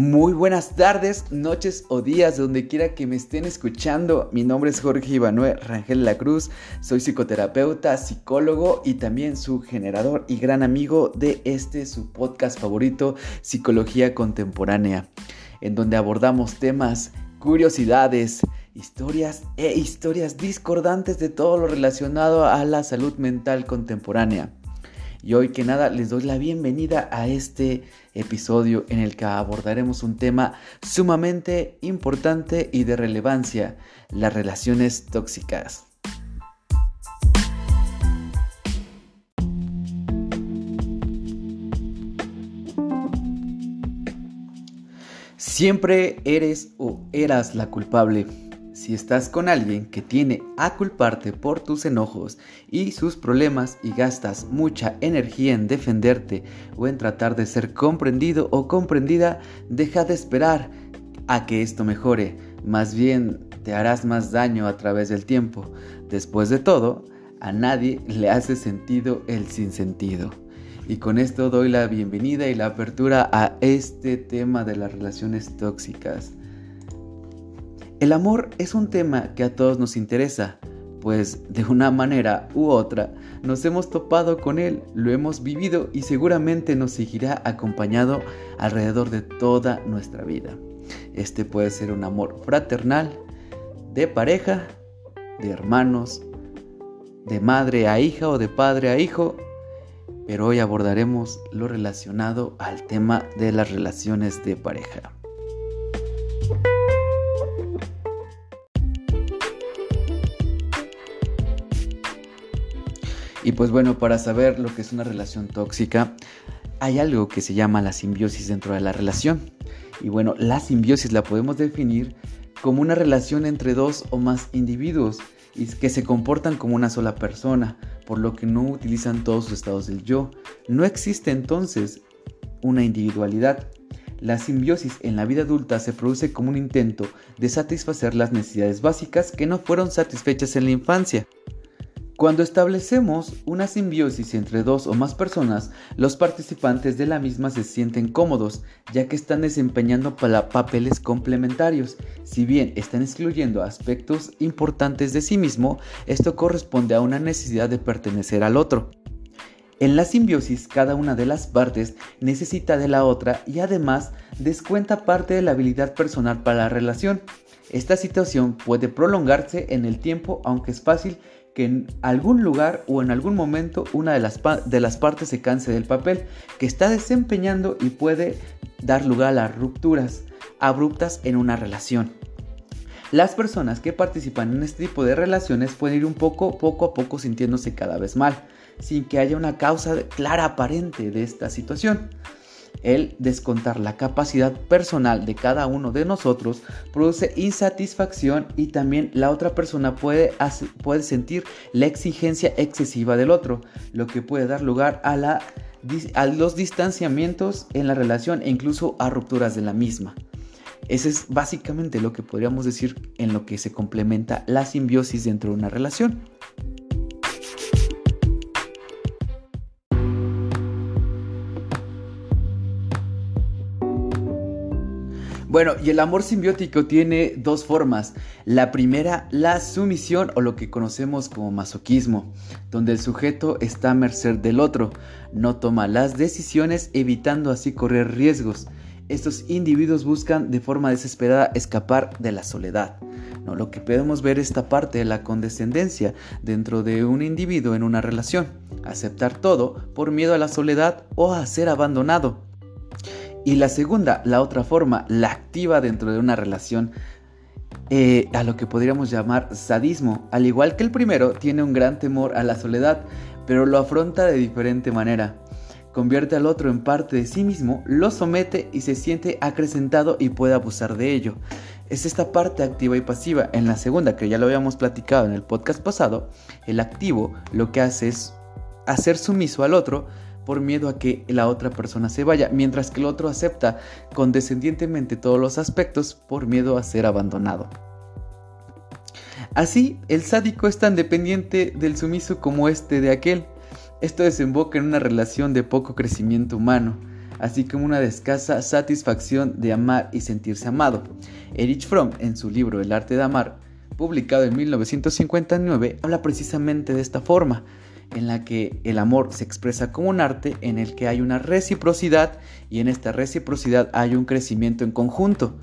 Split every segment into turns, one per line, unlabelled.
Muy buenas tardes, noches o días, donde quiera que me estén escuchando. Mi nombre es Jorge Ivanuel Rangel La Cruz, soy psicoterapeuta, psicólogo y también su generador y gran amigo de este su podcast favorito, Psicología Contemporánea, en donde abordamos temas, curiosidades, historias e historias discordantes de todo lo relacionado a la salud mental contemporánea. Y hoy que nada les doy la bienvenida a este episodio en el que abordaremos un tema sumamente importante y de relevancia, las relaciones tóxicas. Siempre eres o eras la culpable. Si estás con alguien que tiene a culparte por tus enojos y sus problemas y gastas mucha energía en defenderte o en tratar de ser comprendido o comprendida, deja de esperar a que esto mejore. Más bien te harás más daño a través del tiempo. Después de todo, a nadie le hace sentido el sinsentido. Y con esto doy la bienvenida y la apertura a este tema de las relaciones tóxicas. El amor es un tema que a todos nos interesa, pues de una manera u otra nos hemos topado con él, lo hemos vivido y seguramente nos seguirá acompañado alrededor de toda nuestra vida. Este puede ser un amor fraternal, de pareja, de hermanos, de madre a hija o de padre a hijo, pero hoy abordaremos lo relacionado al tema de las relaciones de pareja. Y pues bueno, para saber lo que es una relación tóxica, hay algo que se llama la simbiosis dentro de la relación. Y bueno, la simbiosis la podemos definir como una relación entre dos o más individuos y que se comportan como una sola persona, por lo que no utilizan todos sus estados del yo. No existe entonces una individualidad. La simbiosis en la vida adulta se produce como un intento de satisfacer las necesidades básicas que no fueron satisfechas en la infancia. Cuando establecemos una simbiosis entre dos o más personas, los participantes de la misma se sienten cómodos, ya que están desempeñando papeles complementarios. Si bien están excluyendo aspectos importantes de sí mismo, esto corresponde a una necesidad de pertenecer al otro. En la simbiosis, cada una de las partes necesita de la otra y además descuenta parte de la habilidad personal para la relación. Esta situación puede prolongarse en el tiempo, aunque es fácil que en algún lugar o en algún momento una de las, de las partes se canse del papel que está desempeñando y puede dar lugar a rupturas abruptas en una relación. Las personas que participan en este tipo de relaciones pueden ir un poco, poco a poco sintiéndose cada vez mal, sin que haya una causa clara aparente de esta situación. El descontar la capacidad personal de cada uno de nosotros produce insatisfacción y también la otra persona puede, puede sentir la exigencia excesiva del otro, lo que puede dar lugar a, la, a los distanciamientos en la relación e incluso a rupturas de la misma. Ese es básicamente lo que podríamos decir en lo que se complementa la simbiosis dentro de una relación. Bueno, y el amor simbiótico tiene dos formas. La primera, la sumisión o lo que conocemos como masoquismo, donde el sujeto está a merced del otro, no toma las decisiones evitando así correr riesgos. Estos individuos buscan de forma desesperada escapar de la soledad. No, lo que podemos ver esta parte de la condescendencia dentro de un individuo en una relación. Aceptar todo por miedo a la soledad o a ser abandonado. Y la segunda, la otra forma, la activa dentro de una relación, eh, a lo que podríamos llamar sadismo. Al igual que el primero, tiene un gran temor a la soledad, pero lo afronta de diferente manera. Convierte al otro en parte de sí mismo, lo somete y se siente acrecentado y puede abusar de ello. Es esta parte activa y pasiva. En la segunda, que ya lo habíamos platicado en el podcast pasado, el activo lo que hace es hacer sumiso al otro, por miedo a que la otra persona se vaya, mientras que el otro acepta condescendientemente todos los aspectos por miedo a ser abandonado. Así, el sádico es tan dependiente del sumiso como este de aquel. Esto desemboca en una relación de poco crecimiento humano. así como una escasa satisfacción de amar y sentirse amado. Erich Fromm, en su libro El arte de amar, publicado en 1959, habla precisamente de esta forma, en la que el amor se expresa como un arte en el que hay una reciprocidad y en esta reciprocidad hay un crecimiento en conjunto.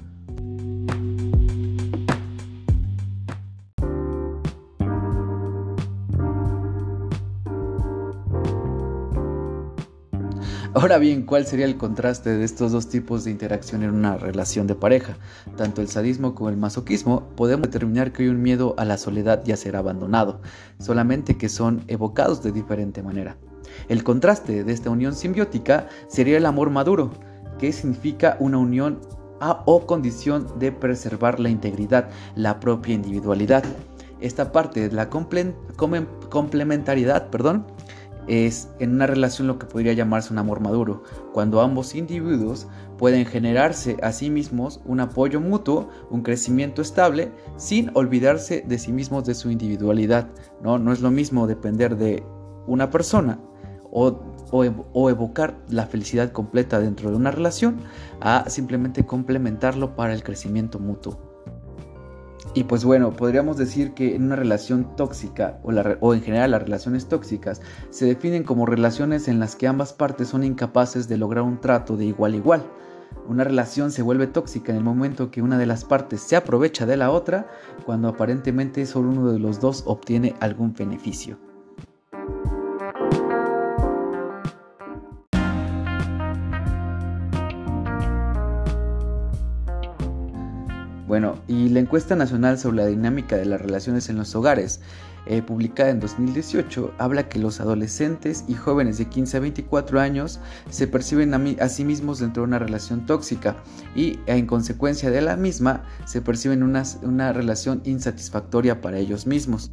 Ahora bien, ¿cuál sería el contraste de estos dos tipos de interacción en una relación de pareja? Tanto el sadismo como el masoquismo, podemos determinar que hay un miedo a la soledad y a ser abandonado, solamente que son evocados de diferente manera. El contraste de esta unión simbiótica sería el amor maduro, que significa una unión a o condición de preservar la integridad, la propia individualidad. Esta parte de la complementariedad, perdón, es en una relación lo que podría llamarse un amor maduro, cuando ambos individuos pueden generarse a sí mismos un apoyo mutuo, un crecimiento estable, sin olvidarse de sí mismos, de su individualidad. No, no es lo mismo depender de una persona o, o evocar la felicidad completa dentro de una relación a simplemente complementarlo para el crecimiento mutuo. Y pues bueno, podríamos decir que en una relación tóxica o, en general las relaciones tóxicas se definen como relaciones en las que ambas partes son incapaces de lograr un trato de igual a igual. Una relación se vuelve tóxica en el momento que una de las partes se aprovecha de la otra cuando aparentemente solo uno de los dos obtiene algún beneficio. Bueno, y la encuesta nacional sobre la dinámica de las relaciones en los hogares, eh, publicada en 2018, habla que los adolescentes y jóvenes de 15 a 24 años se perciben a, sí mismos dentro de una relación tóxica y en consecuencia de la misma se perciben una, una relación insatisfactoria para ellos mismos.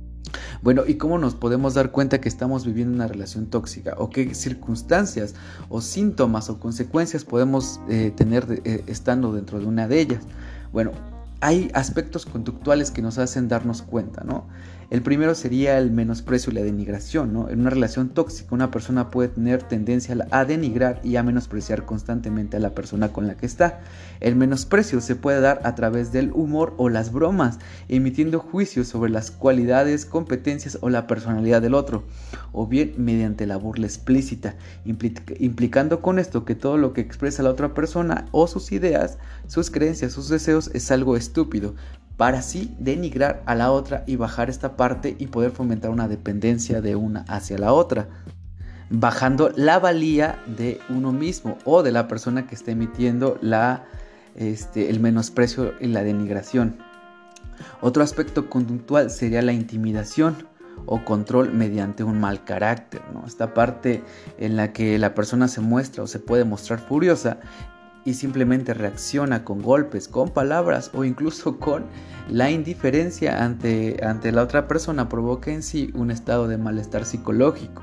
Bueno, ¿y cómo nos podemos dar cuenta que estamos viviendo una relación tóxica? ¿O qué circunstancias o síntomas o consecuencias podemos eh, tener eh, estando dentro de una de ellas? Bueno, hay aspectos conductuales que nos hacen darnos cuenta, ¿no? El primero sería el menosprecio y la denigración, ¿no? En una relación tóxica una persona puede tener tendencia a denigrar y a menospreciar constantemente a la persona con la que está. El menosprecio se puede dar a través del humor o las bromas, emitiendo juicios sobre las cualidades, competencias o la personalidad del otro, o bien mediante la burla explícita, implicando con esto que todo lo que expresa la otra persona o sus ideas, sus creencias, sus deseos es algo estúpido, para así denigrar a la otra y bajar esta parte y poder fomentar una dependencia de una hacia la otra, bajando la valía de uno mismo o de la persona que está emitiendo la, este, el menosprecio y la denigración. Otro aspecto conductual sería la intimidación o control mediante un mal carácter, ¿no? Esta parte en la que la persona se muestra o se puede mostrar furiosa y simplemente reacciona con golpes, con palabras o incluso con la indiferencia ante, ante la otra persona provoca en sí un estado de malestar psicológico.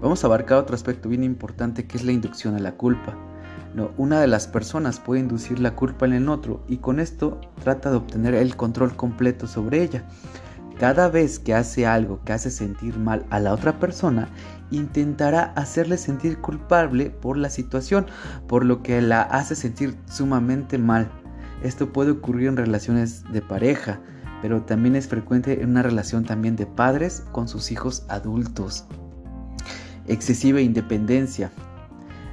Vamos a abarcar otro aspecto bien importante que es la inducción a la culpa. No, una de las personas puede inducir la culpa en el otro y con esto trata de obtener el control completo sobre ella. Cada vez que hace algo que hace sentir mal a la otra persona, intentará hacerle sentir culpable por la situación, por lo que la hace sentir sumamente mal. Esto puede ocurrir en relaciones de pareja, pero también es frecuente en una relación también de padres con sus hijos adultos. Excesiva independencia.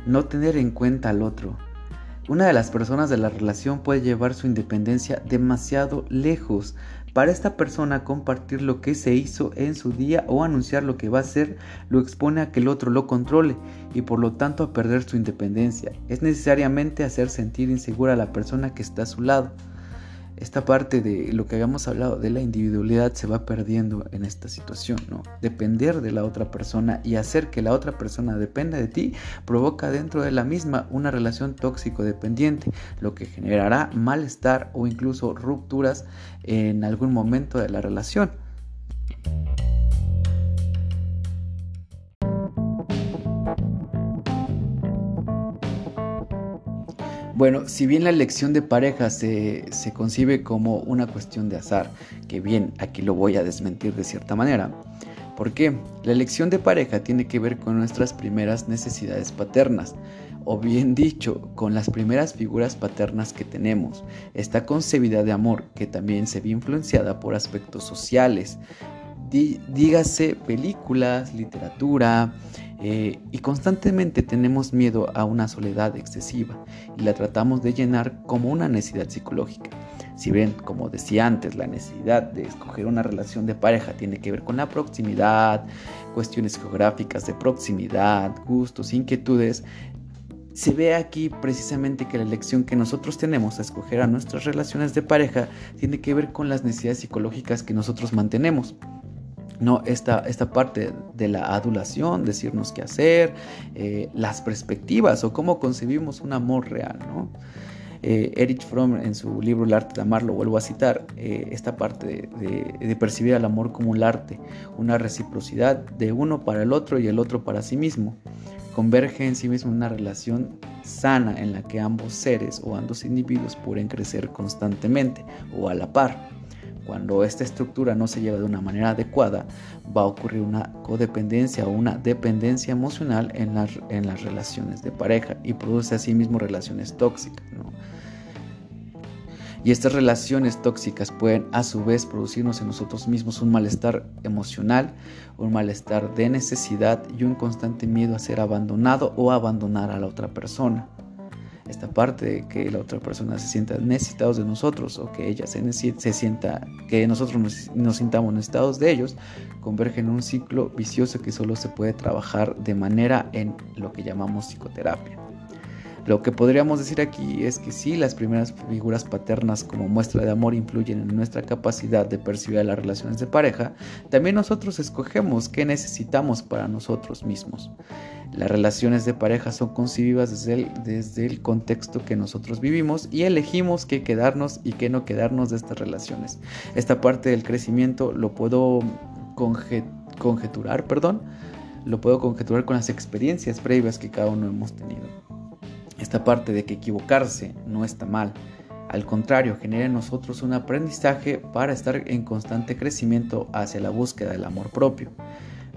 No tener en cuenta al otro. Una de las personas de la relación puede llevar su independencia demasiado lejos, para esta persona compartir lo que se hizo en su día o anunciar lo que va a hacer lo expone a que el otro lo controle y por lo tanto a perder su independencia. Es necesariamente hacer sentir insegura a la persona que está a su lado esta parte de lo que habíamos hablado de la individualidad se va perdiendo en esta situación, ¿no? Depender de la otra persona y hacer que la otra persona dependa de ti provoca dentro de la misma una relación tóxico-dependiente, lo que generará malestar o incluso rupturas en algún momento de la relación. Bueno, si bien la elección de pareja se, concibe como una cuestión de azar, que bien, aquí lo voy a desmentir de cierta manera, ¿Por qué? La elección de pareja tiene que ver con nuestras primeras necesidades paternas, o bien dicho, con las primeras figuras paternas que tenemos. Esta concebida de amor, que también se ve influenciada por aspectos sociales, dígase películas, literatura, eh, y constantemente tenemos miedo a una soledad excesiva y la tratamos de llenar como una necesidad psicológica. Si ven, como decía antes, la necesidad de escoger una relación de pareja tiene que ver con la proximidad, cuestiones geográficas de proximidad, gustos, inquietudes, se ve aquí precisamente que la elección que nosotros tenemos a escoger a nuestras relaciones de pareja tiene que ver con las necesidades psicológicas que nosotros mantenemos. No, esta, esta parte de la adulación, decirnos qué hacer, eh, las perspectivas o cómo concebimos un amor real, ¿no? Eh, Erich Fromm en su libro El arte de amar, lo vuelvo a citar, eh, esta parte de, percibir al amor como un arte, una reciprocidad de uno para el otro y el otro para sí mismo. Converge en sí mismo una relación sana en la que ambos seres o ambos individuos pueden crecer constantemente o a la par. Cuando esta estructura no se lleva de una manera adecuada, va a ocurrir una codependencia o una dependencia emocional en las, en las relaciones de pareja y produce asimismo relaciones tóxicas. Y estas relaciones tóxicas pueden a su vez producirnos en nosotros mismos un malestar emocional, un malestar de necesidad y un constante miedo a ser abandonado o abandonar a la otra persona esta parte de que la otra persona se sienta necesitados de nosotros o que ella se, se sienta, que nosotros nos, nos, sintamos necesitados de ellos, converge en un ciclo vicioso que solo se puede trabajar de manera en lo que llamamos psicoterapia. Lo que podríamos decir aquí es que si las primeras figuras paternas como muestra de amor influyen en nuestra capacidad de percibir las relaciones de pareja, también nosotros escogemos qué necesitamos para nosotros mismos. Las relaciones de pareja son concebidas desde el, desde el contexto que nosotros vivimos y elegimos qué quedarnos y qué no quedarnos de estas relaciones. Esta parte del crecimiento lo puedo conjeturar, perdón, lo puedo conjeturar con las experiencias previas que cada uno hemos tenido esta parte de que equivocarse no está mal. Al contrario, genera en nosotros un aprendizaje para estar en constante crecimiento hacia la búsqueda del amor propio.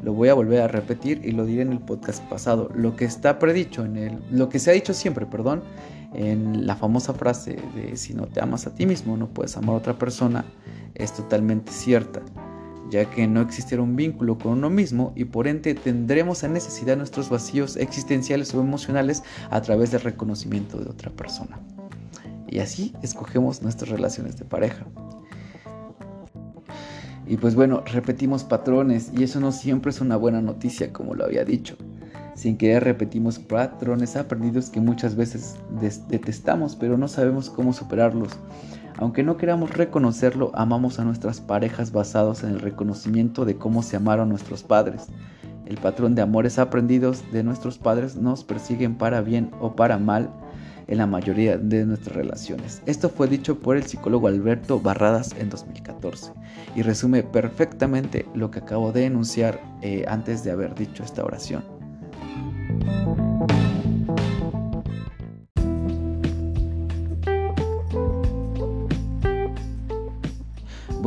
Lo voy a volver a repetir y lo diré en el podcast pasado. Lo que está predicho en el, lo que se ha dicho siempre, perdón, en la famosa frase de si no te amas a ti mismo, no puedes amar a otra persona, es totalmente cierta ya que no existirá un vínculo con uno mismo y por ende tendremos a necesidad nuestros vacíos existenciales o emocionales a través del reconocimiento de otra persona. Y así escogemos nuestras relaciones de pareja. Y pues bueno, repetimos patrones y eso no siempre es una buena noticia como lo había dicho. Sin querer repetimos patrones aprendidos que muchas veces detestamos pero no sabemos cómo superarlos. Aunque no queramos reconocerlo, amamos a nuestras parejas basados en el reconocimiento de cómo se amaron nuestros padres. El patrón de amores aprendidos de nuestros padres nos persiguen para bien o para mal en la mayoría de nuestras relaciones. Esto fue dicho por el psicólogo Alberto Barradas en 2014 y resume perfectamente lo que acabo de enunciar eh, antes de haber dicho esta oración.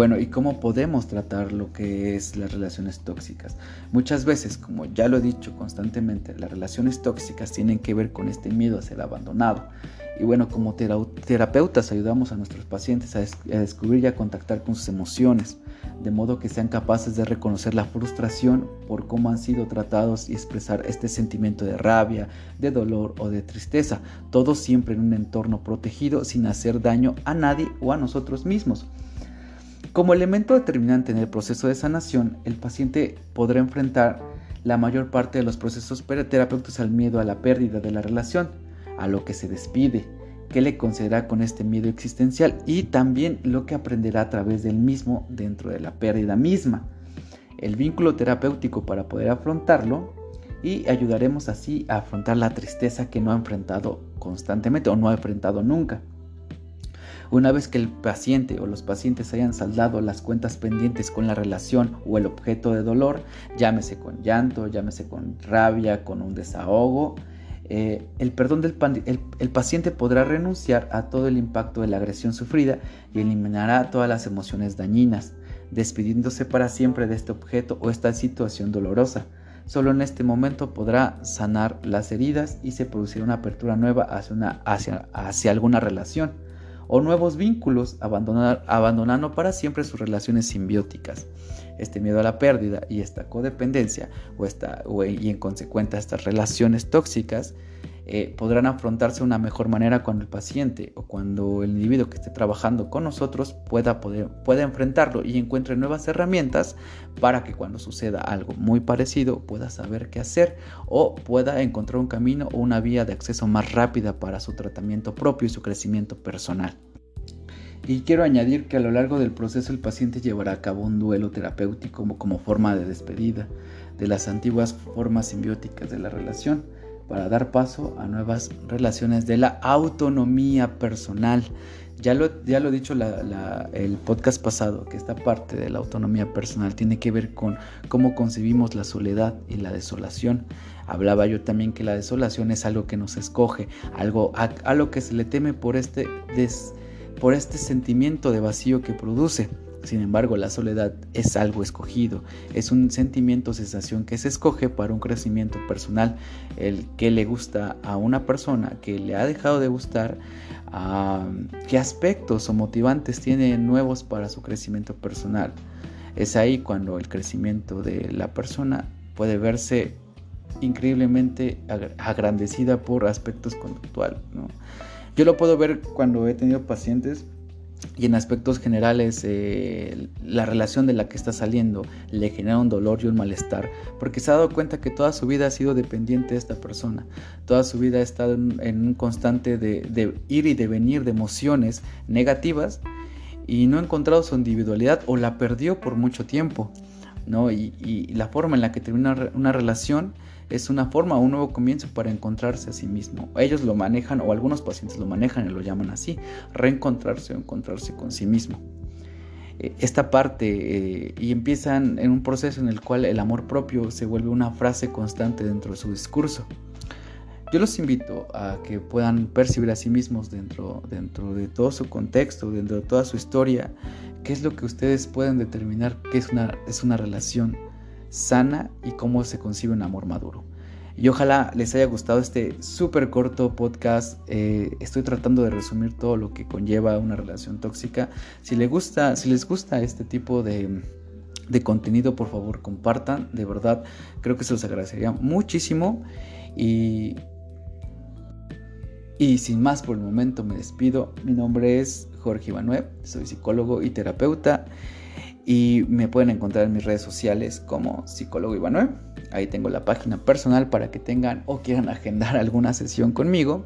Bueno, ¿y cómo podemos tratar lo que es las relaciones tóxicas? Muchas veces, como ya lo he dicho constantemente, las relaciones tóxicas tienen que ver con este miedo a ser abandonado. Y bueno, como terapeutas ayudamos a nuestros pacientes a, descubrir y a contactar con sus emociones, de modo que sean capaces de reconocer la frustración por cómo han sido tratados y expresar este sentimiento de rabia, de dolor o de tristeza, todo siempre en un entorno protegido sin hacer daño a nadie o a nosotros mismos. Como elemento determinante en el proceso de sanación, el paciente podrá enfrentar la mayor parte de los procesos terapéuticos al miedo a la pérdida de la relación, a lo que se despide, qué le concederá con este miedo existencial y también lo que aprenderá a través del mismo dentro de la pérdida misma. El vínculo terapéutico para poder afrontarlo y ayudaremos así a afrontar la tristeza que no ha enfrentado constantemente o no ha enfrentado nunca. Una vez que el paciente o los pacientes hayan saldado las cuentas pendientes con la relación o el objeto de dolor, llámese con llanto, llámese con rabia, con un desahogo, eh, el perdón del el, paciente podrá renunciar a todo el impacto de la agresión sufrida y eliminará todas las emociones dañinas, despidiéndose para siempre de este objeto o esta situación dolorosa. Solo en este momento podrá sanar las heridas y se producirá una apertura nueva hacia alguna relación o nuevos vínculos, abandonando para siempre sus relaciones simbióticas. Este miedo a la pérdida y esta codependencia o esta, y en consecuencia estas relaciones tóxicas eh, podrán afrontarse de una mejor manera cuando el paciente o cuando el individuo que esté trabajando con nosotros pueda, poder, pueda enfrentarlo y encuentre nuevas herramientas para que cuando suceda algo muy parecido pueda saber qué hacer o pueda encontrar un camino o una vía de acceso más rápida para su tratamiento propio y su crecimiento personal. Y quiero añadir que a lo largo del proceso el paciente llevará a cabo un duelo terapéutico como, como forma de despedida de las antiguas formas simbióticas de la relación para dar paso a nuevas relaciones de la autonomía personal. Ya lo, ya lo he dicho el podcast pasado, que esta parte de la autonomía personal tiene que ver con cómo concebimos la soledad y la desolación. Hablaba yo también que la desolación es algo que nos escoge, algo a, lo que se le teme por este, por este sentimiento de vacío que produce. Sin embargo, la soledad es algo escogido, es un sentimiento, sensación que se escoge para un crecimiento personal, el que le gusta a una persona, que le ha dejado de gustar, qué aspectos o motivantes tiene nuevos para su crecimiento personal. Es ahí cuando el crecimiento de la persona puede verse increíblemente agrandecida por aspectos conductuales. Yo lo puedo ver cuando he tenido pacientes y en aspectos generales eh, la relación de la que está saliendo le genera un dolor y un malestar porque se ha dado cuenta que toda su vida ha sido dependiente de esta persona. Toda su vida ha estado en, un constante de, ir y de venir de emociones negativas y no ha encontrado su individualidad o la perdió por mucho tiempo ¿no? y, la forma en la que termina una relación es una forma, un nuevo comienzo para encontrarse a sí mismo. Ellos lo manejan o algunos pacientes lo manejan y lo llaman así, reencontrarse o encontrarse con sí mismo. Eh, esta parte eh, y empiezan en un proceso en el cual el amor propio se vuelve una frase constante dentro de su discurso. Yo los invito a que puedan percibir a sí mismos dentro, dentro de todo su contexto, dentro de toda su historia, qué es lo que ustedes pueden determinar que es una, es una relación sana y cómo se concibe un amor maduro. Y ojalá les haya gustado este súper corto podcast. Eh, estoy tratando de resumir todo lo que conlleva una relación tóxica. Si les gusta, si les gusta este tipo de, de contenido, por favor compartan. De verdad, creo que se los agradecería muchísimo. Y, y sin más por el momento me despido. Mi nombre es Jorge Ivanuev, soy psicólogo y terapeuta y me pueden encontrar en mis redes sociales como psicólogo Ivanuel. Ahí tengo la página personal para que tengan o quieran agendar alguna sesión conmigo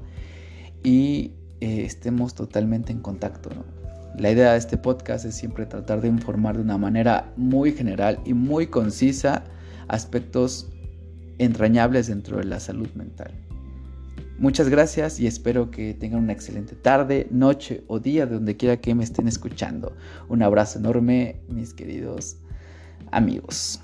y eh, estemos totalmente en contacto. La idea de este podcast es siempre tratar de informar de una manera muy general y muy concisa aspectos entrañables dentro de la salud mental. Muchas gracias y espero que tengan una excelente tarde, noche o día de donde quiera que me estén escuchando. Un abrazo enorme, mis queridos amigos.